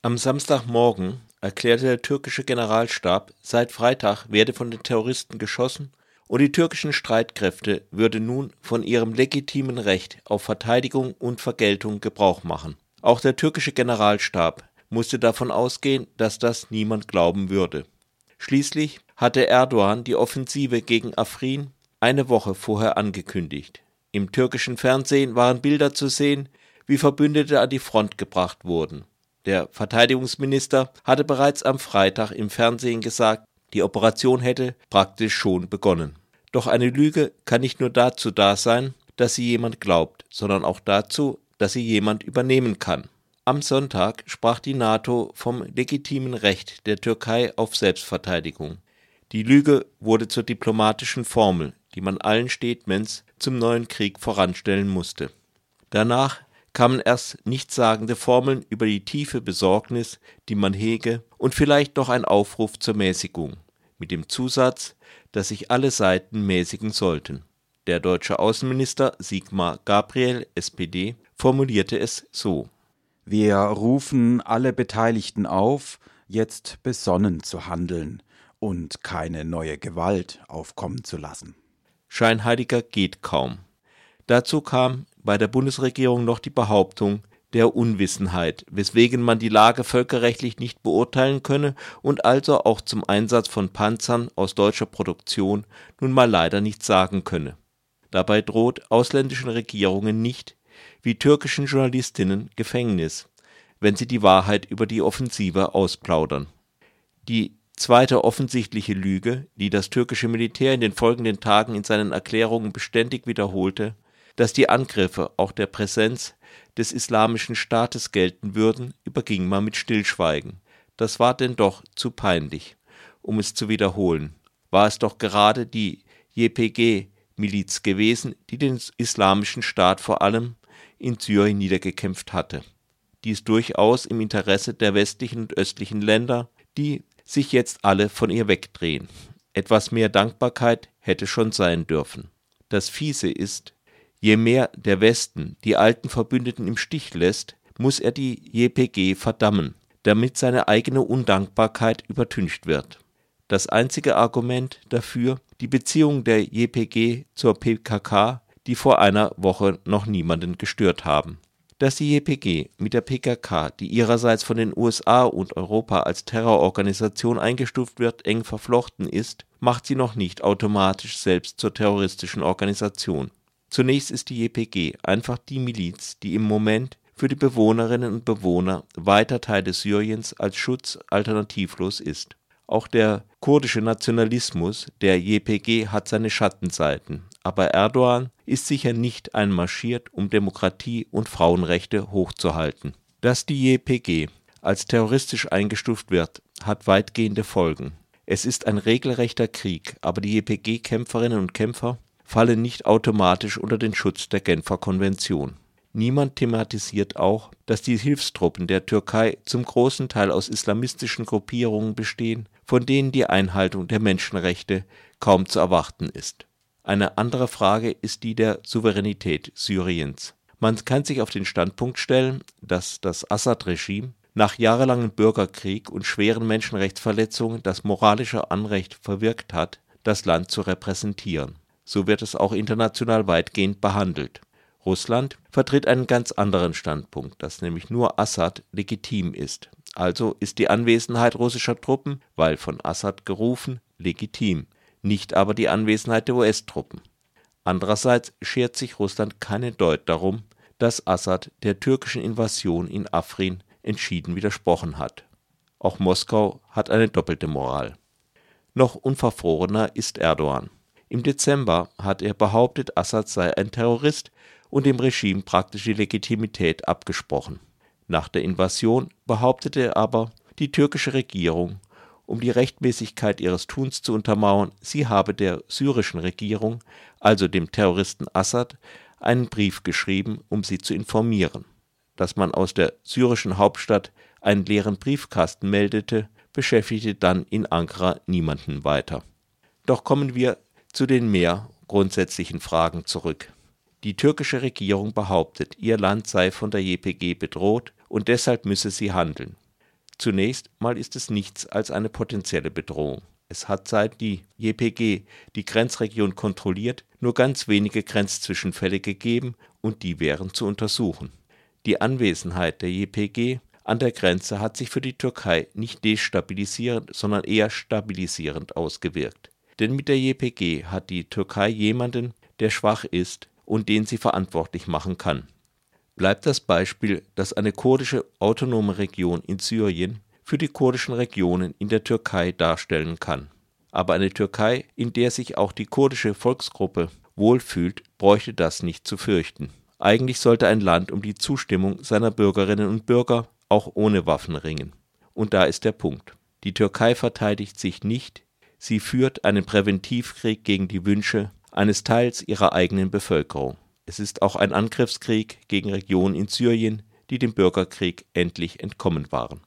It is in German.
Am Samstagmorgen erklärte der türkische Generalstab, seit Freitag werde von den Terroristen geschossen und die türkischen Streitkräfte würde nun von ihrem legitimen Recht auf Verteidigung und Vergeltung Gebrauch machen. Auch der türkische Generalstab musste davon ausgehen, dass das niemand glauben würde. Schließlich hatte Erdogan die Offensive gegen Afrin eine Woche vorher angekündigt. Im türkischen Fernsehen waren Bilder zu sehen, wie Verbündete an die Front gebracht wurden. Der Verteidigungsminister hatte bereits am Freitag im Fernsehen gesagt, die Operation hätte praktisch schon begonnen. Doch eine Lüge kann nicht nur dazu da sein, dass sie jemand glaubt, sondern auch dazu, dass sie jemand übernehmen kann. Am Sonntag sprach die NATO vom legitimen Recht der Türkei auf Selbstverteidigung. Die Lüge wurde zur diplomatischen Formel, die man allen Statements zum neuen Krieg voranstellen musste. Danach kamen erst nichtssagende Formeln über die tiefe Besorgnis, die man hege, und vielleicht noch ein Aufruf zur Mäßigung, mit dem Zusatz, dass sich alle Seiten mäßigen sollten. Der deutsche Außenminister Sigmar Gabriel, SPD, formulierte es so. Wir rufen alle Beteiligten auf, jetzt besonnen zu handeln und keine neue Gewalt aufkommen zu lassen. Scheinheiliger geht kaum. Dazu kam bei der Bundesregierung noch die Behauptung der Unwissenheit, weswegen man die Lage völkerrechtlich nicht beurteilen könne und also auch zum Einsatz von Panzern aus deutscher Produktion nun mal leider nichts sagen könne. Dabei droht ausländischen Regierungen nicht, wie türkischen Journalistinnen, Gefängnis, wenn sie die Wahrheit über die Offensive ausplaudern. Die zweite offensichtliche Lüge, die das türkische Militär in den folgenden Tagen in seinen Erklärungen beständig wiederholte, dass die Angriffe auch der Präsenz des Islamischen Staates gelten würden, überging man mit Stillschweigen. Das war denn doch zu peinlich, um es zu wiederholen. War es doch gerade die JPG-Miliz gewesen, die den Islamischen Staat vor allem in Syrien niedergekämpft hatte. Dies durchaus im Interesse der westlichen und östlichen Länder, die sich jetzt alle von ihr wegdrehen. Etwas mehr Dankbarkeit hätte schon sein dürfen. Das Fiese ist, Je mehr der Westen die alten Verbündeten im Stich lässt, muss er die JPG verdammen, damit seine eigene Undankbarkeit übertüncht wird. Das einzige Argument dafür die Beziehung der JPG zur PKK, die vor einer Woche noch niemanden gestört haben. Dass die JPG mit der PKK, die ihrerseits von den USA und Europa als Terrororganisation eingestuft wird, eng verflochten ist, macht sie noch nicht automatisch selbst zur terroristischen Organisation. Zunächst ist die JPG einfach die Miliz, die im Moment für die Bewohnerinnen und Bewohner weiter Teile Syriens als Schutz alternativlos ist. Auch der kurdische Nationalismus der JPG hat seine Schattenseiten, aber Erdogan ist sicher nicht einmarschiert, um Demokratie und Frauenrechte hochzuhalten. Dass die JPG als terroristisch eingestuft wird, hat weitgehende Folgen. Es ist ein regelrechter Krieg, aber die JPG-Kämpferinnen und Kämpfer fallen nicht automatisch unter den Schutz der Genfer Konvention. Niemand thematisiert auch, dass die Hilfstruppen der Türkei zum großen Teil aus islamistischen Gruppierungen bestehen, von denen die Einhaltung der Menschenrechte kaum zu erwarten ist. Eine andere Frage ist die der Souveränität Syriens. Man kann sich auf den Standpunkt stellen, dass das Assad-Regime nach jahrelangem Bürgerkrieg und schweren Menschenrechtsverletzungen das moralische Anrecht verwirkt hat, das Land zu repräsentieren so wird es auch international weitgehend behandelt. Russland vertritt einen ganz anderen Standpunkt, dass nämlich nur Assad legitim ist. Also ist die Anwesenheit russischer Truppen, weil von Assad gerufen, legitim, nicht aber die Anwesenheit der US-Truppen. Andererseits schert sich Russland keine Deut darum, dass Assad der türkischen Invasion in Afrin entschieden widersprochen hat. Auch Moskau hat eine doppelte Moral. Noch unverfrorener ist Erdogan. Im Dezember hat er behauptet, Assad sei ein Terrorist und dem Regime praktisch die Legitimität abgesprochen. Nach der Invasion behauptete er aber, die türkische Regierung, um die Rechtmäßigkeit ihres Tuns zu untermauern, sie habe der syrischen Regierung, also dem Terroristen Assad, einen Brief geschrieben, um sie zu informieren. Dass man aus der syrischen Hauptstadt einen leeren Briefkasten meldete, beschäftigte dann in Ankara niemanden weiter. Doch kommen wir zu den mehr grundsätzlichen Fragen zurück. Die türkische Regierung behauptet, ihr Land sei von der JPG bedroht und deshalb müsse sie handeln. Zunächst mal ist es nichts als eine potenzielle Bedrohung. Es hat seit die JPG die Grenzregion kontrolliert, nur ganz wenige Grenzzwischenfälle gegeben und die wären zu untersuchen. Die Anwesenheit der JPG an der Grenze hat sich für die Türkei nicht destabilisierend, sondern eher stabilisierend ausgewirkt. Denn mit der JPG hat die Türkei jemanden, der schwach ist und den sie verantwortlich machen kann. Bleibt das Beispiel, dass eine kurdische autonome Region in Syrien für die kurdischen Regionen in der Türkei darstellen kann. Aber eine Türkei, in der sich auch die kurdische Volksgruppe wohlfühlt, bräuchte das nicht zu fürchten. Eigentlich sollte ein Land um die Zustimmung seiner Bürgerinnen und Bürger auch ohne Waffen ringen. Und da ist der Punkt. Die Türkei verteidigt sich nicht, sie führt einen Präventivkrieg gegen die Wünsche eines Teils ihrer eigenen Bevölkerung. Es ist auch ein Angriffskrieg gegen Regionen in Syrien, die dem Bürgerkrieg endlich entkommen waren